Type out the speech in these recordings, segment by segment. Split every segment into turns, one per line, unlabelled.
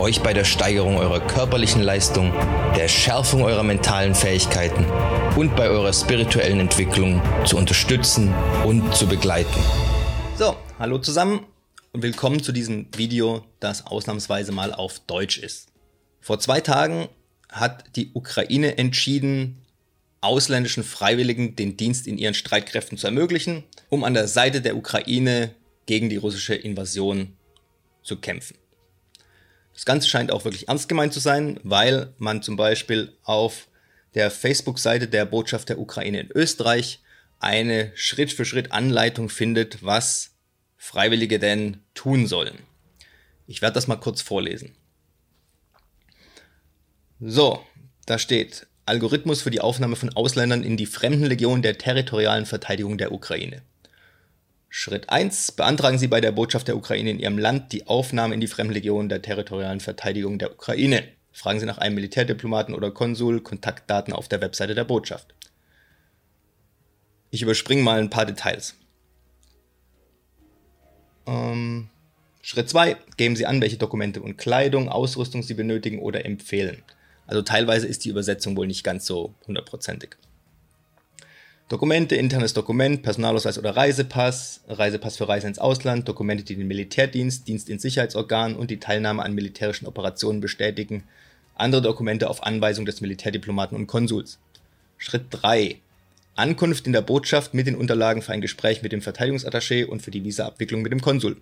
euch bei der Steigerung eurer körperlichen Leistung, der Schärfung eurer mentalen Fähigkeiten und bei eurer spirituellen Entwicklung zu unterstützen und zu begleiten.
So, hallo zusammen und willkommen zu diesem Video, das ausnahmsweise mal auf Deutsch ist. Vor zwei Tagen hat die Ukraine entschieden, ausländischen Freiwilligen den Dienst in ihren Streitkräften zu ermöglichen, um an der Seite der Ukraine gegen die russische Invasion zu kämpfen. Das Ganze scheint auch wirklich ernst gemeint zu sein, weil man zum Beispiel auf der Facebook-Seite der Botschaft der Ukraine in Österreich eine Schritt für Schritt Anleitung findet, was Freiwillige denn tun sollen. Ich werde das mal kurz vorlesen. So, da steht Algorithmus für die Aufnahme von Ausländern in die Fremdenlegion der territorialen Verteidigung der Ukraine. Schritt 1. Beantragen Sie bei der Botschaft der Ukraine in Ihrem Land die Aufnahme in die Fremdenlegion der territorialen Verteidigung der Ukraine. Fragen Sie nach einem Militärdiplomaten oder Konsul, Kontaktdaten auf der Webseite der Botschaft. Ich überspringe mal ein paar Details. Ähm, Schritt 2. Geben Sie an, welche Dokumente und Kleidung, Ausrüstung Sie benötigen oder empfehlen. Also teilweise ist die Übersetzung wohl nicht ganz so hundertprozentig. Dokumente, internes Dokument, Personalausweis oder Reisepass, Reisepass für Reise ins Ausland, Dokumente, die den Militärdienst, Dienst in Sicherheitsorganen und die Teilnahme an militärischen Operationen bestätigen, andere Dokumente auf Anweisung des Militärdiplomaten und Konsuls. Schritt 3. Ankunft in der Botschaft mit den Unterlagen für ein Gespräch mit dem Verteidigungsattaché und für die Visaabwicklung mit dem Konsul.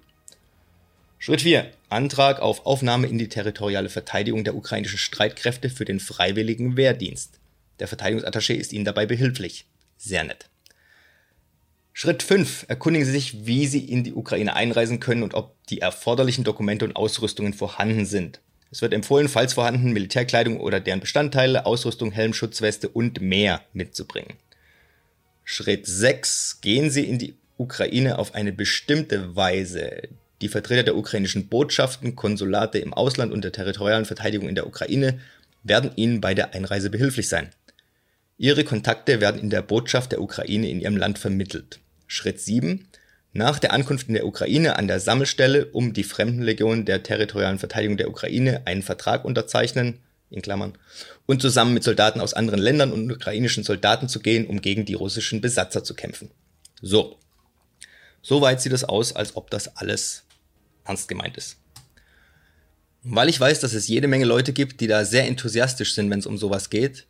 Schritt 4. Antrag auf Aufnahme in die territoriale Verteidigung der ukrainischen Streitkräfte für den freiwilligen Wehrdienst. Der Verteidigungsattaché ist Ihnen dabei behilflich. Sehr nett. Schritt 5. Erkundigen Sie sich, wie Sie in die Ukraine einreisen können und ob die erforderlichen Dokumente und Ausrüstungen vorhanden sind. Es wird empfohlen, falls vorhanden, Militärkleidung oder deren Bestandteile, Ausrüstung, Helm, Schutzweste und mehr mitzubringen. Schritt 6. Gehen Sie in die Ukraine auf eine bestimmte Weise. Die Vertreter der ukrainischen Botschaften, Konsulate im Ausland und der territorialen Verteidigung in der Ukraine werden Ihnen bei der Einreise behilflich sein. Ihre Kontakte werden in der Botschaft der Ukraine in Ihrem Land vermittelt. Schritt 7 nach der Ankunft in der Ukraine an der Sammelstelle um die Fremdenlegion der territorialen Verteidigung der Ukraine einen Vertrag unterzeichnen, in Klammern, und zusammen mit Soldaten aus anderen Ländern und ukrainischen Soldaten zu gehen, um gegen die russischen Besatzer zu kämpfen. So. Soweit sieht es aus, als ob das alles ernst gemeint ist. Weil ich weiß, dass es jede Menge Leute gibt, die da sehr enthusiastisch sind, wenn es um sowas geht,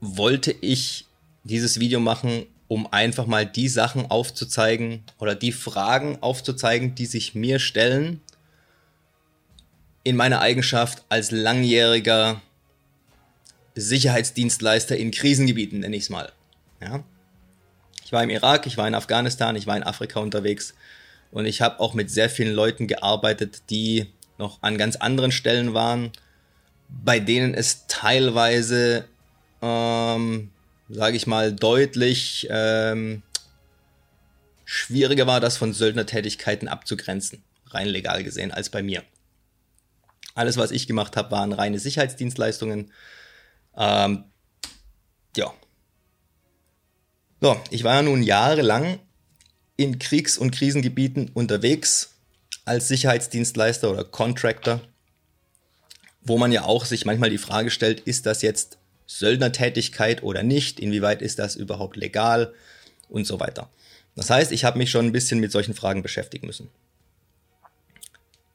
wollte ich dieses Video machen, um einfach mal die Sachen aufzuzeigen oder die Fragen aufzuzeigen, die sich mir stellen in meiner Eigenschaft als langjähriger Sicherheitsdienstleister in Krisengebieten, nenne ich es mal. Ja? Ich war im Irak, ich war in Afghanistan, ich war in Afrika unterwegs und ich habe auch mit sehr vielen Leuten gearbeitet, die noch an ganz anderen Stellen waren, bei denen es teilweise, ähm, sage ich mal, deutlich ähm, schwieriger war, das von Söldnertätigkeiten abzugrenzen, rein legal gesehen, als bei mir. Alles, was ich gemacht habe, waren reine Sicherheitsdienstleistungen. Ähm, ja. So, ich war ja nun jahrelang in Kriegs- und Krisengebieten unterwegs als Sicherheitsdienstleister oder Contractor, wo man ja auch sich manchmal die Frage stellt, ist das jetzt Söldnertätigkeit oder nicht? Inwieweit ist das überhaupt legal? Und so weiter. Das heißt, ich habe mich schon ein bisschen mit solchen Fragen beschäftigen müssen.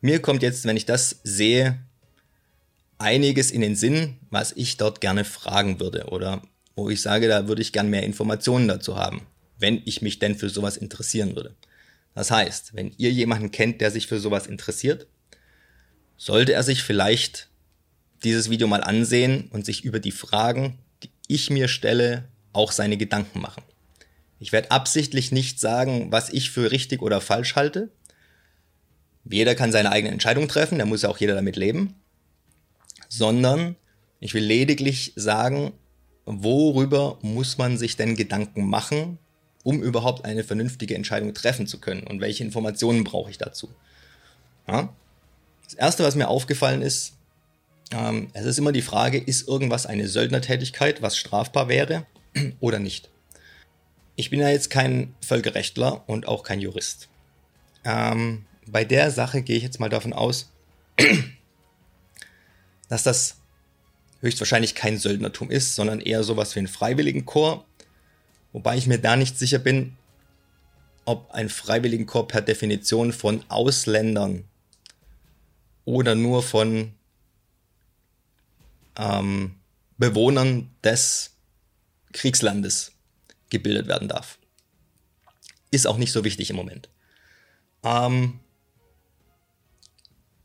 Mir kommt jetzt, wenn ich das sehe, einiges in den Sinn, was ich dort gerne fragen würde oder wo ich sage, da würde ich gern mehr Informationen dazu haben, wenn ich mich denn für sowas interessieren würde. Das heißt, wenn ihr jemanden kennt, der sich für sowas interessiert, sollte er sich vielleicht dieses Video mal ansehen und sich über die Fragen, die ich mir stelle, auch seine Gedanken machen. Ich werde absichtlich nicht sagen, was ich für richtig oder falsch halte. Jeder kann seine eigene Entscheidung treffen, da muss ja auch jeder damit leben. Sondern ich will lediglich sagen, worüber muss man sich denn Gedanken machen, um überhaupt eine vernünftige Entscheidung treffen zu können? Und welche Informationen brauche ich dazu? Ja? Das Erste, was mir aufgefallen ist, ähm, es ist immer die Frage, ist irgendwas eine Söldnertätigkeit, was strafbar wäre oder nicht? Ich bin ja jetzt kein Völkerrechtler und auch kein Jurist. Ähm, bei der Sache gehe ich jetzt mal davon aus, dass das höchstwahrscheinlich kein Söldnertum ist, sondern eher sowas wie ein Freiwilligenchor. Wobei ich mir da nicht sicher bin, ob ein Freiwilligenchor per Definition von Ausländern oder nur von ähm, Bewohnern des Kriegslandes gebildet werden darf. Ist auch nicht so wichtig im Moment. Ähm,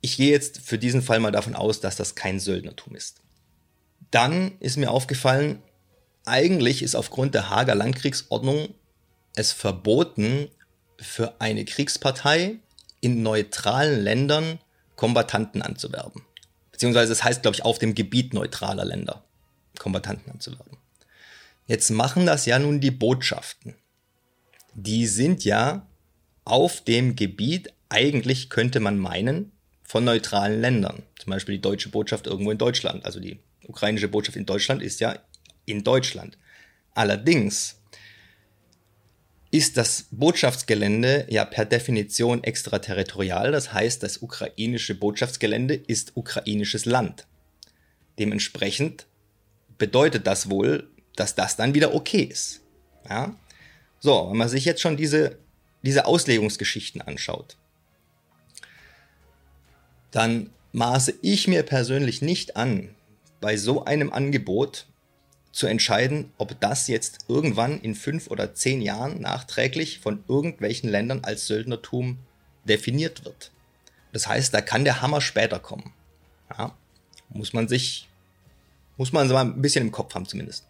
ich gehe jetzt für diesen Fall mal davon aus, dass das kein Söldnertum ist. Dann ist mir aufgefallen, eigentlich ist aufgrund der Hager Landkriegsordnung es verboten, für eine Kriegspartei in neutralen Ländern Kombattanten anzuwerben. Beziehungsweise es das heißt, glaube ich, auf dem Gebiet neutraler Länder Kombattanten anzuwerben. Jetzt machen das ja nun die Botschaften. Die sind ja auf dem Gebiet, eigentlich könnte man meinen, von neutralen Ländern. Zum Beispiel die deutsche Botschaft irgendwo in Deutschland. Also die ukrainische Botschaft in Deutschland ist ja in Deutschland. Allerdings ist das Botschaftsgelände ja per Definition extraterritorial. Das heißt, das ukrainische Botschaftsgelände ist ukrainisches Land. Dementsprechend bedeutet das wohl, dass das dann wieder okay ist. Ja? So, wenn man sich jetzt schon diese, diese Auslegungsgeschichten anschaut, dann maße ich mir persönlich nicht an, bei so einem Angebot zu entscheiden, ob das jetzt irgendwann in fünf oder zehn Jahren nachträglich von irgendwelchen Ländern als Söldnertum definiert wird. Das heißt, da kann der Hammer später kommen. Ja, muss man sich, muss man mal ein bisschen im Kopf haben zumindest.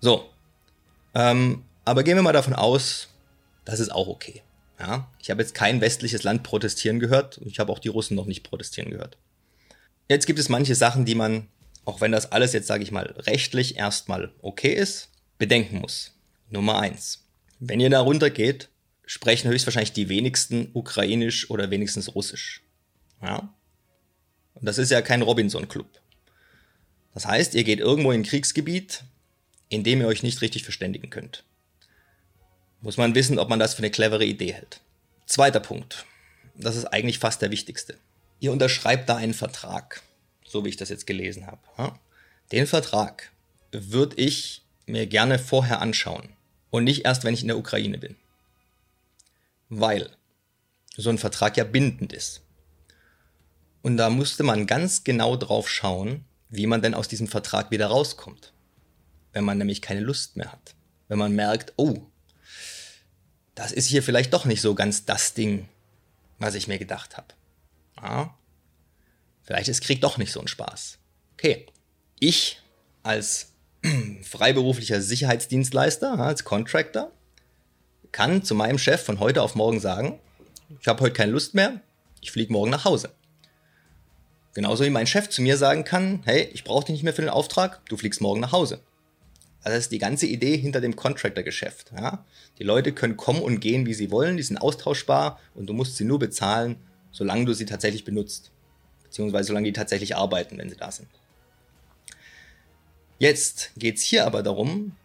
So, ähm, aber gehen wir mal davon aus, das ist auch okay. Ja, ich habe jetzt kein westliches Land protestieren gehört. Ich habe auch die Russen noch nicht protestieren gehört. Jetzt gibt es manche Sachen, die man, auch wenn das alles jetzt, sage ich mal, rechtlich erstmal okay ist, bedenken muss. Nummer eins. Wenn ihr da runter geht, sprechen höchstwahrscheinlich die wenigsten Ukrainisch oder wenigstens Russisch. Ja? Und das ist ja kein Robinson-Club. Das heißt, ihr geht irgendwo in ein Kriegsgebiet, in dem ihr euch nicht richtig verständigen könnt. Muss man wissen, ob man das für eine clevere Idee hält. Zweiter Punkt. Das ist eigentlich fast der wichtigste. Ihr unterschreibt da einen Vertrag, so wie ich das jetzt gelesen habe. Den Vertrag würde ich mir gerne vorher anschauen und nicht erst, wenn ich in der Ukraine bin. Weil so ein Vertrag ja bindend ist. Und da musste man ganz genau drauf schauen, wie man denn aus diesem Vertrag wieder rauskommt. Wenn man nämlich keine Lust mehr hat. Wenn man merkt, oh, das ist hier vielleicht doch nicht so ganz das Ding, was ich mir gedacht habe. Ja, vielleicht ist Krieg doch nicht so ein Spaß. Okay, ich als freiberuflicher Sicherheitsdienstleister, als Contractor, kann zu meinem Chef von heute auf morgen sagen, ich habe heute keine Lust mehr, ich fliege morgen nach Hause. Genauso wie mein Chef zu mir sagen kann, hey, ich brauche dich nicht mehr für den Auftrag, du fliegst morgen nach Hause. Also das ist die ganze Idee hinter dem Contractor-Geschäft. Ja? Die Leute können kommen und gehen, wie sie wollen, die sind austauschbar und du musst sie nur bezahlen, solange du sie tatsächlich benutzt. Beziehungsweise solange die tatsächlich arbeiten, wenn sie da sind. Jetzt geht es hier aber darum,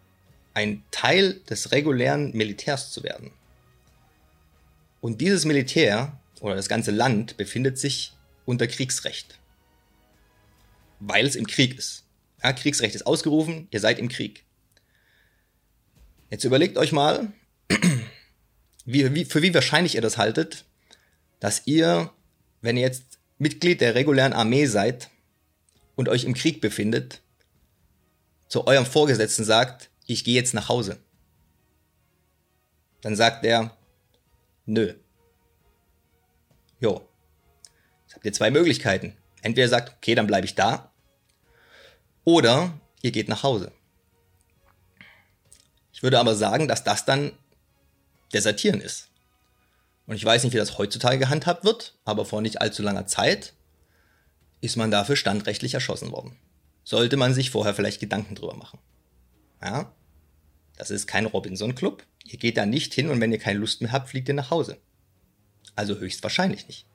ein Teil des regulären Militärs zu werden. Und dieses Militär oder das ganze Land befindet sich unter Kriegsrecht. Weil es im Krieg ist. Ja, Kriegsrecht ist ausgerufen, ihr seid im Krieg. Jetzt überlegt euch mal, wie, wie, für wie wahrscheinlich ihr das haltet, dass ihr, wenn ihr jetzt Mitglied der regulären Armee seid und euch im Krieg befindet, zu eurem Vorgesetzten sagt, ich gehe jetzt nach Hause. Dann sagt er, nö. Jo. Jetzt habt ihr zwei Möglichkeiten. Entweder ihr sagt, okay, dann bleibe ich da. Oder ihr geht nach Hause. Ich würde aber sagen, dass das dann Desertieren ist. Und ich weiß nicht, wie das heutzutage gehandhabt wird, aber vor nicht allzu langer Zeit ist man dafür standrechtlich erschossen worden. Sollte man sich vorher vielleicht Gedanken drüber machen. Ja? Das ist kein Robinson-Club. Ihr geht da nicht hin und wenn ihr keine Lust mehr habt, fliegt ihr nach Hause. Also höchstwahrscheinlich nicht.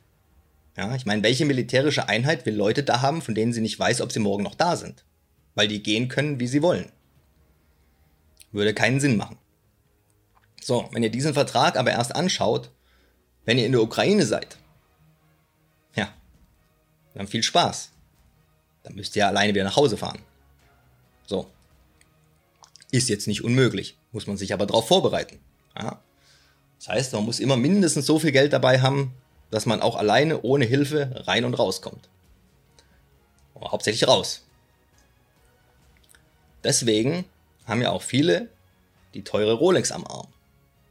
Ja, ich meine, welche militärische Einheit will Leute da haben, von denen sie nicht weiß, ob sie morgen noch da sind? Weil die gehen können, wie sie wollen. Würde keinen Sinn machen. So, wenn ihr diesen Vertrag aber erst anschaut, wenn ihr in der Ukraine seid, ja, dann viel Spaß. Dann müsst ihr alleine wieder nach Hause fahren. So. Ist jetzt nicht unmöglich, muss man sich aber darauf vorbereiten. Ja. Das heißt, man muss immer mindestens so viel Geld dabei haben, dass man auch alleine ohne Hilfe rein und rauskommt. Aber hauptsächlich raus. Deswegen haben ja auch viele die teure Rolex am Arm.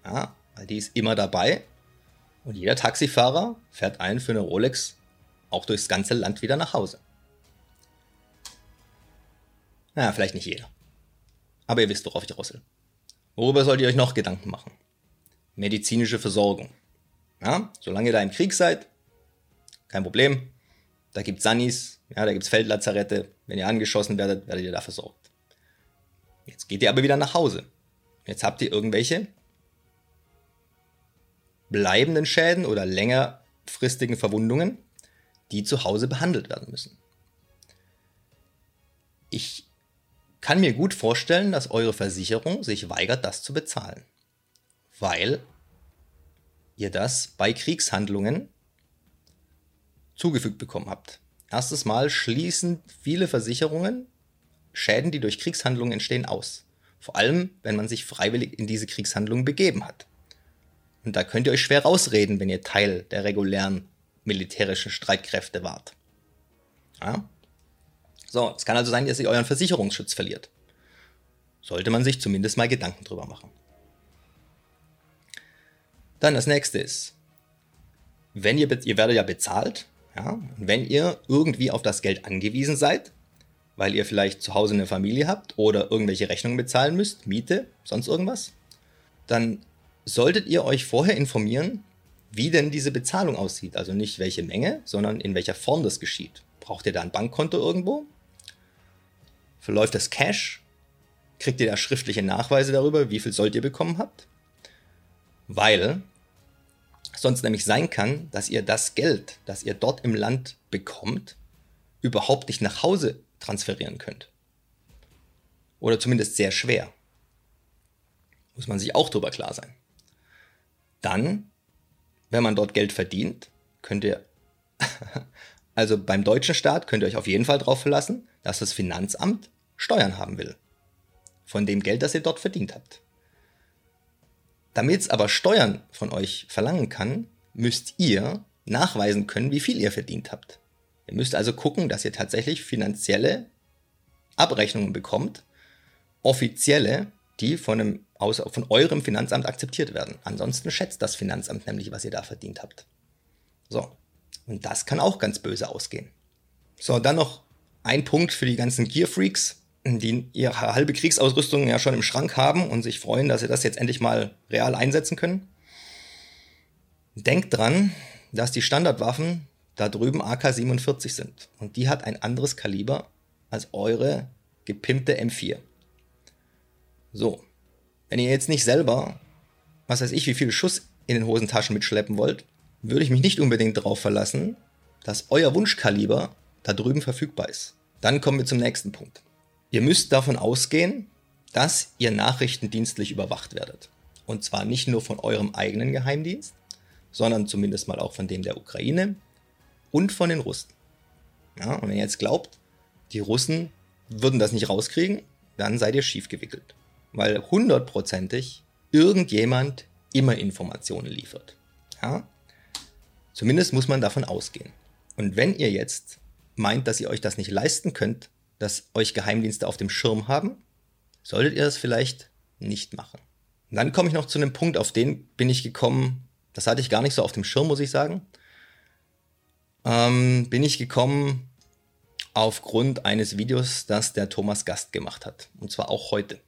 Ja, weil die ist immer dabei und jeder Taxifahrer fährt einen für eine Rolex auch durchs ganze Land wieder nach Hause. Naja, vielleicht nicht jeder. Aber ihr wisst, worauf ich raus. Worüber sollt ihr euch noch Gedanken machen? Medizinische Versorgung. Ja, solange ihr da im Krieg seid, kein Problem. Da gibt's Sannis, ja, da gibt's Feldlazarette. Wenn ihr angeschossen werdet, werdet ihr da versorgt. Jetzt geht ihr aber wieder nach Hause. Jetzt habt ihr irgendwelche bleibenden Schäden oder längerfristigen Verwundungen, die zu Hause behandelt werden müssen. Ich kann mir gut vorstellen, dass eure Versicherung sich weigert, das zu bezahlen, weil ihr das bei Kriegshandlungen zugefügt bekommen habt. Erstes Mal schließen viele Versicherungen Schäden, die durch Kriegshandlungen entstehen, aus. Vor allem, wenn man sich freiwillig in diese Kriegshandlungen begeben hat. Und da könnt ihr euch schwer rausreden, wenn ihr Teil der regulären militärischen Streitkräfte wart. Ja? So, es kann also sein, dass ihr euren Versicherungsschutz verliert. Sollte man sich zumindest mal Gedanken drüber machen. Dann das nächste ist, wenn ihr, ihr werdet ja bezahlt, ja, wenn ihr irgendwie auf das Geld angewiesen seid, weil ihr vielleicht zu Hause eine Familie habt oder irgendwelche Rechnungen bezahlen müsst, Miete, sonst irgendwas, dann solltet ihr euch vorher informieren, wie denn diese Bezahlung aussieht. Also nicht welche Menge, sondern in welcher Form das geschieht. Braucht ihr da ein Bankkonto irgendwo? Verläuft das Cash? Kriegt ihr da schriftliche Nachweise darüber, wie viel Sold ihr bekommen habt? Weil sonst nämlich sein kann, dass ihr das Geld, das ihr dort im Land bekommt, überhaupt nicht nach Hause transferieren könnt. Oder zumindest sehr schwer. Muss man sich auch drüber klar sein. Dann, wenn man dort Geld verdient, könnt ihr, also beim deutschen Staat könnt ihr euch auf jeden Fall darauf verlassen, dass das Finanzamt Steuern haben will. Von dem Geld, das ihr dort verdient habt. Damit es aber Steuern von euch verlangen kann, müsst ihr nachweisen können, wie viel ihr verdient habt. Ihr müsst also gucken, dass ihr tatsächlich finanzielle Abrechnungen bekommt, offizielle, die von, einem, von eurem Finanzamt akzeptiert werden. Ansonsten schätzt das Finanzamt nämlich, was ihr da verdient habt. So, und das kann auch ganz böse ausgehen. So, dann noch ein Punkt für die ganzen Gear Freaks, die ihre halbe Kriegsausrüstung ja schon im Schrank haben und sich freuen, dass sie das jetzt endlich mal real einsetzen können. Denkt dran, dass die Standardwaffen da drüben AK-47 sind. Und die hat ein anderes Kaliber als eure gepimpte M4. So, wenn ihr jetzt nicht selber, was weiß ich, wie viele Schuss in den Hosentaschen mitschleppen wollt, würde ich mich nicht unbedingt darauf verlassen, dass euer Wunschkaliber da drüben verfügbar ist. Dann kommen wir zum nächsten Punkt. Ihr müsst davon ausgehen, dass ihr nachrichtendienstlich überwacht werdet. Und zwar nicht nur von eurem eigenen Geheimdienst, sondern zumindest mal auch von dem der Ukraine, und von den Russen. Ja, und wenn ihr jetzt glaubt, die Russen würden das nicht rauskriegen, dann seid ihr schief gewickelt. Weil hundertprozentig irgendjemand immer Informationen liefert. Ja? Zumindest muss man davon ausgehen. Und wenn ihr jetzt meint, dass ihr euch das nicht leisten könnt, dass euch Geheimdienste auf dem Schirm haben, solltet ihr das vielleicht nicht machen. Und dann komme ich noch zu einem Punkt, auf den bin ich gekommen, das hatte ich gar nicht so auf dem Schirm, muss ich sagen ähm, bin ich gekommen aufgrund eines Videos, das der Thomas Gast gemacht hat. Und zwar auch heute.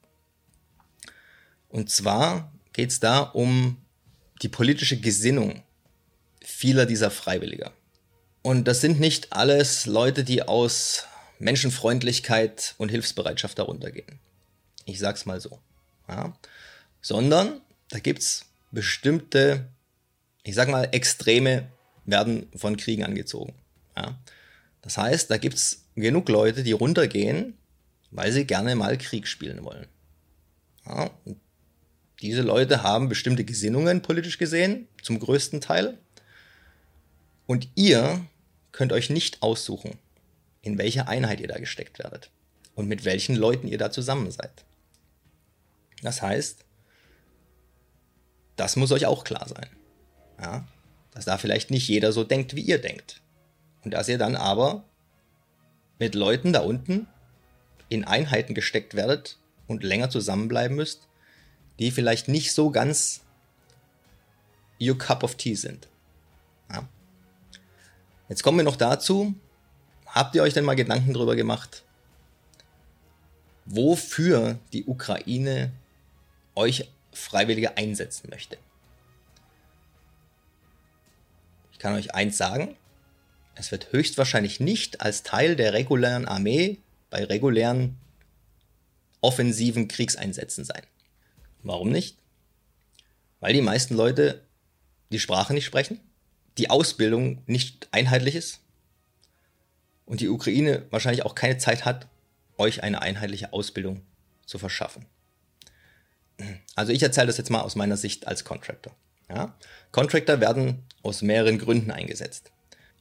Und zwar geht es da um die politische Gesinnung vieler dieser Freiwilliger. Und das sind nicht alles Leute, die aus Menschenfreundlichkeit und Hilfsbereitschaft darunter gehen. Ich sag's mal so. ja, sondern da gibt es bestimmte, ich sag mal, Extreme werden von Kriegen angezogen. Ja. Das heißt, da gibt es genug Leute, die runtergehen, weil sie gerne mal Krieg spielen wollen. Ja, diese Leute haben bestimmte Gesinnungen politisch gesehen, zum größten Teil. Und ihr könnt euch nicht aussuchen, in welche Einheit ihr da gesteckt werdet und mit welchen Leuten ihr da zusammen seid. Das heißt, das muss euch auch klar sein. Ja? Dass da vielleicht nicht jeder so denkt, wie ihr denkt. Und dass ihr dann aber mit Leuten da unten in Einheiten gesteckt werdet und länger zusammenbleiben müsst, die vielleicht nicht so ganz your cup of tea sind. Ja? Jetzt kommen wir noch dazu, habt ihr euch denn mal Gedanken darüber gemacht, wofür die Ukraine euch Freiwillige einsetzen möchte? Ich kann euch eins sagen, es wird höchstwahrscheinlich nicht als Teil der regulären Armee bei regulären offensiven Kriegseinsätzen sein. Warum nicht? Weil die meisten Leute die Sprache nicht sprechen, die Ausbildung nicht einheitlich ist und die Ukraine wahrscheinlich auch keine Zeit hat, euch eine einheitliche Ausbildung zu verschaffen. Also ich erzähle das jetzt mal aus meiner Sicht als Contractor. Ja? Contractor werden aus mehreren Gründen eingesetzt.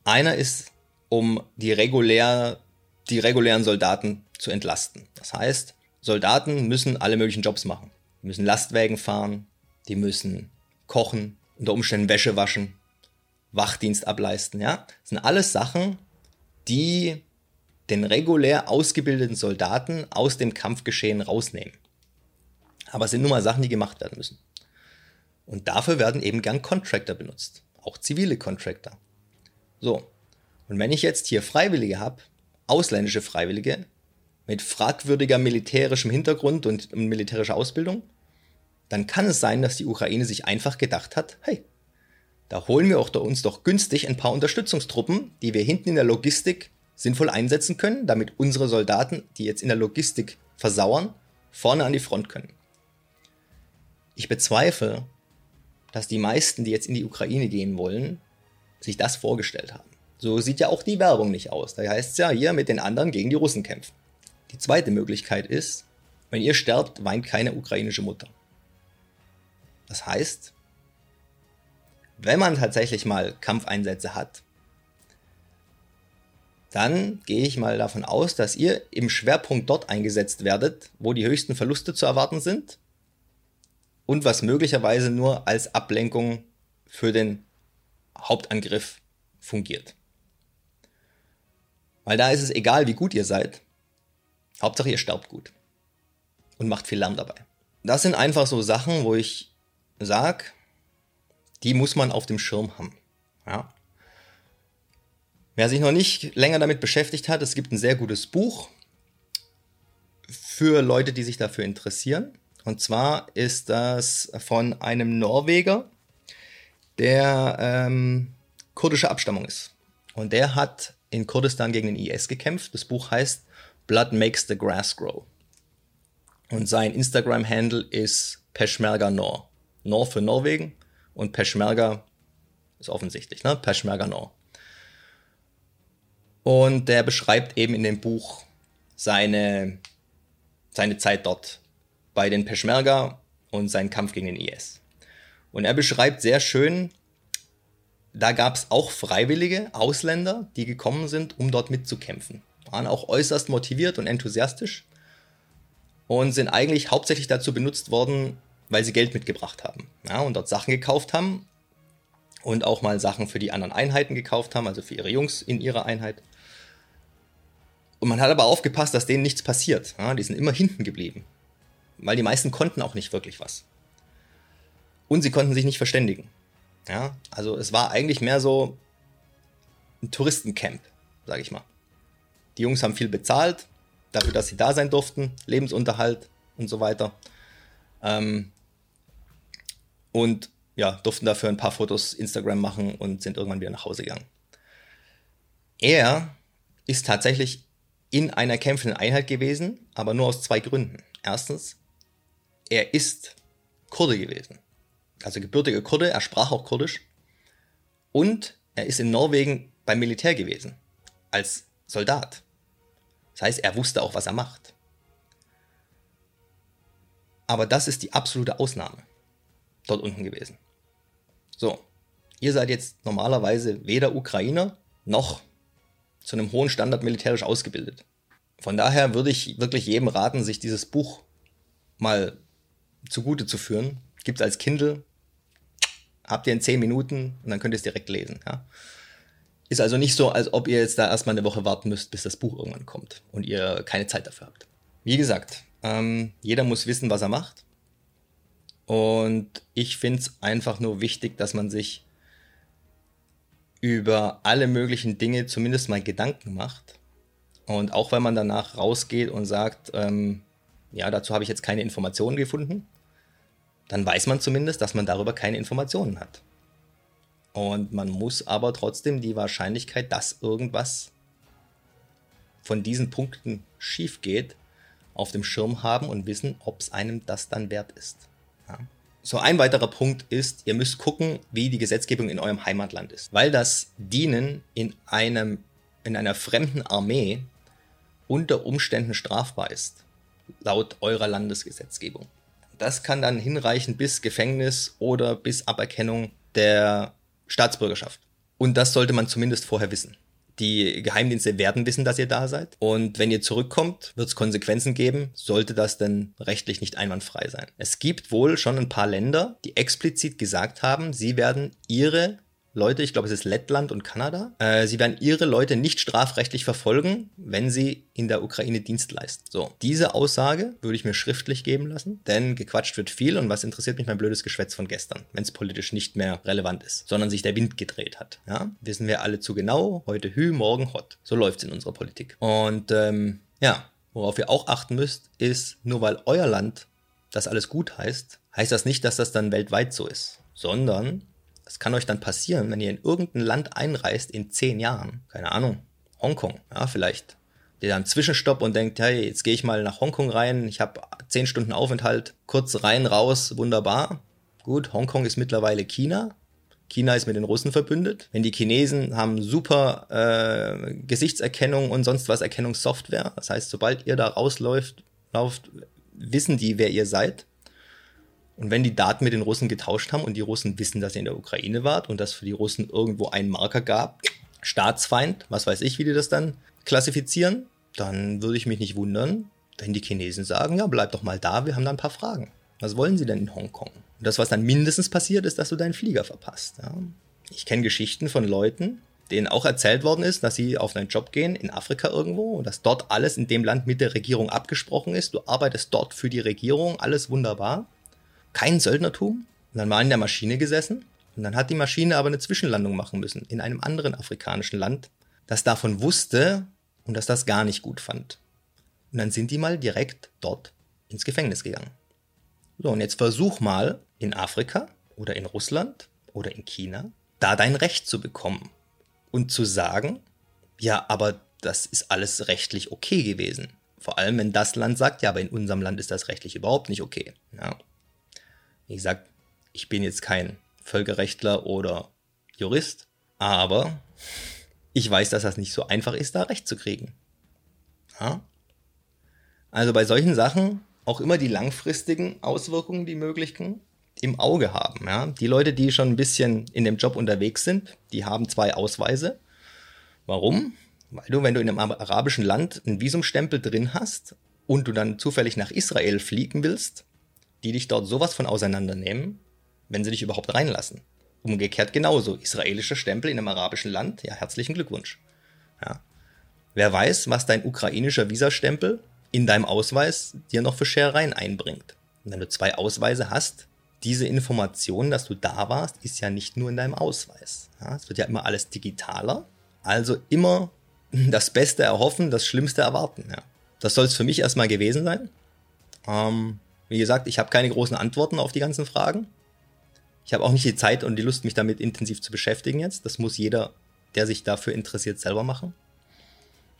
Einer ist, um die, regulär, die regulären Soldaten zu entlasten. Das heißt, Soldaten müssen alle möglichen Jobs machen. Die müssen Lastwagen fahren, die müssen kochen, unter Umständen Wäsche waschen, Wachdienst ableisten, ja. Das sind alles Sachen, die den regulär ausgebildeten Soldaten aus dem Kampfgeschehen rausnehmen. Aber es sind nun mal Sachen, die gemacht werden müssen. Und dafür werden eben gern Contractor benutzt. Auch zivile Contractor. So. Und wenn ich jetzt hier Freiwillige habe, ausländische Freiwillige, mit fragwürdiger militärischem Hintergrund und militärischer Ausbildung, dann kann es sein, dass die Ukraine sich einfach gedacht hat, hey, da holen wir auch uns doch günstig ein paar Unterstützungstruppen, die wir hinten in der Logistik sinnvoll einsetzen können, damit unsere Soldaten, die jetzt in der Logistik versauern, vorne an die Front können. Ich bezweifle, dass die meisten, die jetzt in die Ukraine gehen wollen, sich das vorgestellt haben. So sieht ja auch die Werbung nicht aus. Da heißt es ja hier mit den anderen gegen die Russen kämpfen. Die zweite Möglichkeit ist, wenn ihr sterbt, weint keine ukrainische Mutter. Das heißt, wenn man tatsächlich mal Kampfeinsätze hat, dann gehe ich mal davon aus, dass ihr im Schwerpunkt dort eingesetzt werdet, wo die höchsten Verluste zu erwarten sind und was möglicherweise nur als Ablenkung für den Hauptangriff fungiert. Weil da ist es egal, wie gut ihr seid. Hauptsache ihr sterbt gut. Und macht viel Lärm dabei. Das sind einfach so Sachen, wo ich sag, die muss man auf dem Schirm haben. Ja. Wer sich noch nicht länger damit beschäftigt hat, es gibt ein sehr gutes Buch für Leute, die sich dafür interessieren. Und zwar ist das von einem Norweger, der ähm, kurdische Abstammung ist. Und der hat in Kurdistan gegen den IS gekämpft. Das Buch heißt Blood Makes the Grass Grow. Und sein Instagram-Handle ist Peshmerga Nor. Nor für Norwegen und Peshmerga ist offensichtlich, ne? Peshmerga Nor. Und der beschreibt eben in dem Buch seine, seine Zeit dort bei den Peshmerga und seinen Kampf gegen den IS. Und er beschreibt sehr schön, da gab es auch freiwillige Ausländer, die gekommen sind, um dort mitzukämpfen. Waren auch äußerst motiviert und enthusiastisch und sind eigentlich hauptsächlich dazu benutzt worden, weil sie Geld mitgebracht haben. Ja, und dort Sachen gekauft haben und auch mal Sachen für die anderen Einheiten gekauft haben, also für ihre Jungs in ihrer Einheit. Und man hat aber aufgepasst, dass denen nichts passiert. Ja, die sind immer hinten geblieben. Weil die meisten konnten auch nicht wirklich was. Und sie konnten sich nicht verständigen. Ja, also es war eigentlich mehr so ein Touristencamp, sage ich mal. Die Jungs haben viel bezahlt, dafür, dass sie da sein durften, Lebensunterhalt und so weiter. Ähm, und ja, durften dafür ein paar Fotos Instagram machen und sind irgendwann wieder nach Hause gegangen. Er ist tatsächlich in einer kämpfenden Einheit gewesen, aber nur aus zwei Gründen. Erstens, er ist Kurde gewesen. Also gebürtiger Kurde, er sprach auch Kurdisch. Und er ist in Norwegen beim Militär gewesen. Als Soldat. Das heißt, er wusste auch, was er macht. Aber das ist die absolute Ausnahme dort unten gewesen. So, ihr seid jetzt normalerweise weder Ukrainer noch zu einem hohen Standard militärisch ausgebildet. Von daher würde ich wirklich jedem raten, sich dieses Buch mal zugute zu führen. Gibt es als Kindle, habt ihr in 10 Minuten und dann könnt ihr es direkt lesen. Ja? Ist also nicht so, als ob ihr jetzt da erstmal eine Woche warten müsst, bis das Buch irgendwann kommt und ihr keine Zeit dafür habt. Wie gesagt, ähm, jeder muss wissen, was er macht. Und ich finde es einfach nur wichtig, dass man sich über alle möglichen Dinge zumindest mal Gedanken macht. Und auch wenn man danach rausgeht und sagt, ähm, ja, dazu habe ich jetzt keine Informationen gefunden, dann weiß man zumindest, dass man darüber keine Informationen hat. Und man muss aber trotzdem die Wahrscheinlichkeit, dass irgendwas von diesen Punkten schief geht, auf dem Schirm haben und wissen, ob es einem das dann wert ist. Ja. So ein weiterer Punkt ist, ihr müsst gucken, wie die Gesetzgebung in eurem Heimatland ist, weil das Dienen in einem in einer fremden Armee unter Umständen strafbar ist, laut eurer Landesgesetzgebung. Das kann dann hinreichen bis Gefängnis oder bis Aberkennung der Staatsbürgerschaft. Und das sollte man zumindest vorher wissen. Die Geheimdienste werden wissen, dass ihr da seid. Und wenn ihr zurückkommt, wird es Konsequenzen geben, sollte das denn rechtlich nicht einwandfrei sein. Es gibt wohl schon ein paar Länder, die explizit gesagt haben, sie werden ihre Leute, ich glaube es ist Lettland und Kanada, äh, sie werden ihre Leute nicht strafrechtlich verfolgen, wenn sie in der Ukraine Dienst leisten. So, diese Aussage würde ich mir schriftlich geben lassen, denn gequatscht wird viel und was interessiert mich mein blödes Geschwätz von gestern, wenn es politisch nicht mehr relevant ist, sondern sich der Wind gedreht hat. Ja, wissen wir alle zu genau, heute Hü, morgen Hot. So läuft es in unserer Politik. Und ähm, ja, worauf ihr auch achten müsst, ist, nur weil euer Land das alles gut heißt, heißt das nicht, dass das dann weltweit so ist, sondern das kann euch dann passieren, wenn ihr in irgendein Land einreist in zehn Jahren. Keine Ahnung. Hongkong, ja, vielleicht. Der dann Zwischenstopp und denkt, hey, jetzt gehe ich mal nach Hongkong rein, ich habe zehn Stunden Aufenthalt, kurz rein, raus, wunderbar. Gut, Hongkong ist mittlerweile China. China ist mit den Russen verbündet. Wenn die Chinesen haben super äh, Gesichtserkennung und sonst was Erkennungssoftware. Das heißt, sobald ihr da rausläuft, lauft, wissen die, wer ihr seid. Und wenn die Daten mit den Russen getauscht haben und die Russen wissen, dass ihr in der Ukraine wart und dass für die Russen irgendwo einen Marker gab, Staatsfeind, was weiß ich, wie die das dann klassifizieren, dann würde ich mich nicht wundern, wenn die Chinesen sagen, ja, bleib doch mal da, wir haben da ein paar Fragen. Was wollen sie denn in Hongkong? Und das, was dann mindestens passiert, ist, dass du deinen Flieger verpasst. Ja. Ich kenne Geschichten von Leuten, denen auch erzählt worden ist, dass sie auf einen Job gehen in Afrika irgendwo und dass dort alles in dem Land mit der Regierung abgesprochen ist. Du arbeitest dort für die Regierung, alles wunderbar kein Söldnertum. Und dann war in der Maschine gesessen und dann hat die Maschine aber eine Zwischenlandung machen müssen in einem anderen afrikanischen Land, das davon wusste und das das gar nicht gut fand. Und dann sind die mal direkt dort ins Gefängnis gegangen. So, und jetzt versuch mal in Afrika oder in Russland oder in China da dein Recht zu bekommen und zu sagen, ja, aber das ist alles rechtlich okay gewesen. Vor allem, wenn das Land sagt, ja, aber in unserem Land ist das rechtlich überhaupt nicht okay. Ja. Wie gesagt, ich bin jetzt kein Völkerrechtler oder Jurist, aber ich weiß, dass das nicht so einfach ist, da Recht zu kriegen. Ja? Also bei solchen Sachen auch immer die langfristigen Auswirkungen, die möglichen, im Auge haben. Ja? Die Leute, die schon ein bisschen in dem Job unterwegs sind, die haben zwei Ausweise. Warum? Weil du, wenn du in einem arabischen Land einen Visumstempel drin hast und du dann zufällig nach Israel fliegen willst, die dich dort sowas von auseinandernehmen, wenn sie dich überhaupt reinlassen. Umgekehrt genauso. Israelischer Stempel in einem arabischen Land, ja, herzlichen Glückwunsch. Ja. Wer weiß, was dein ukrainischer Visastempel in deinem Ausweis dir noch für Scherereien einbringt. Und wenn du zwei Ausweise hast, diese Information, dass du da warst, ist ja nicht nur in deinem Ausweis. Ja, es wird ja immer alles digitaler. Also immer das Beste erhoffen, das Schlimmste erwarten. Ja. Das soll es für mich erstmal gewesen sein. Ähm, wie gesagt, ich habe keine großen Antworten auf die ganzen Fragen. Ich habe auch nicht die Zeit und die Lust, mich damit intensiv zu beschäftigen jetzt. Das muss jeder, der sich dafür interessiert, selber machen.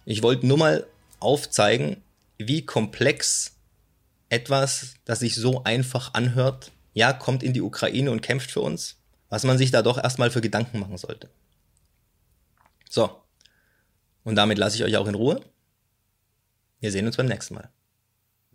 Ich wollte nur mal aufzeigen, wie komplex etwas, das sich so einfach anhört, ja, kommt in die Ukraine und kämpft für uns, was man sich da doch erstmal für Gedanken machen sollte. So, und damit lasse ich euch auch in Ruhe. Wir sehen uns beim nächsten Mal.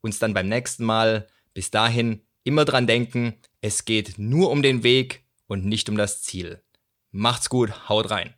uns dann beim nächsten Mal. Bis dahin immer dran denken, es geht nur um den Weg und nicht um das Ziel. Macht's gut, haut rein.